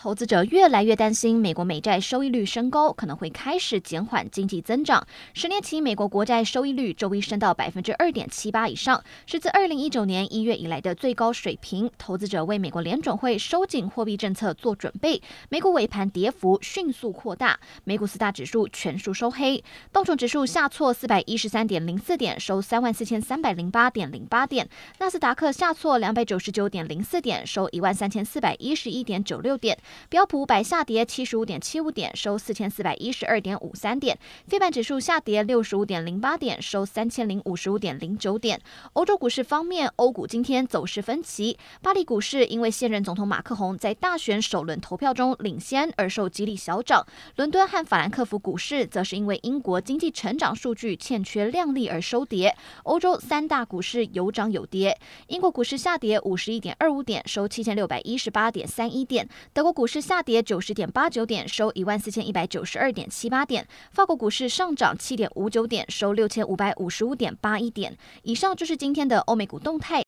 投资者越来越担心，美国美债收益率升高可能会开始减缓经济增长。十年期美国国债收益率周一升到百分之二点七八以上，是自二零一九年一月以来的最高水平。投资者为美国联准会收紧货币政策做准备。美股尾盘跌幅迅速扩大，美股四大指数全数收黑，道琼指数下挫四百一十三点零四点，收三万四千三百零八点零八点；纳斯达克下挫两百九十九点零四点，收一万三千四百一十一点九六点。标普五百下跌七十五点七五点，收四千四百一十二点五三点。非半指数下跌六十五点零八点，收三千零五十五点零九点。欧洲股市方面，欧股今天走势分歧。巴黎股市因为现任总统马克宏在大选首轮投票中领先而受激励小涨。伦敦和法兰克福股市则是因为英国经济成长数据欠缺亮丽而收跌。欧洲三大股市有涨有跌。英国股市下跌五十一点二五点，收七千六百一十八点三一点。德国股市下跌九十点八九点，收一万四千一百九十二点七八点。法国股市上涨七点五九点，收六千五百五十五点八一点。以上就是今天的欧美股动态。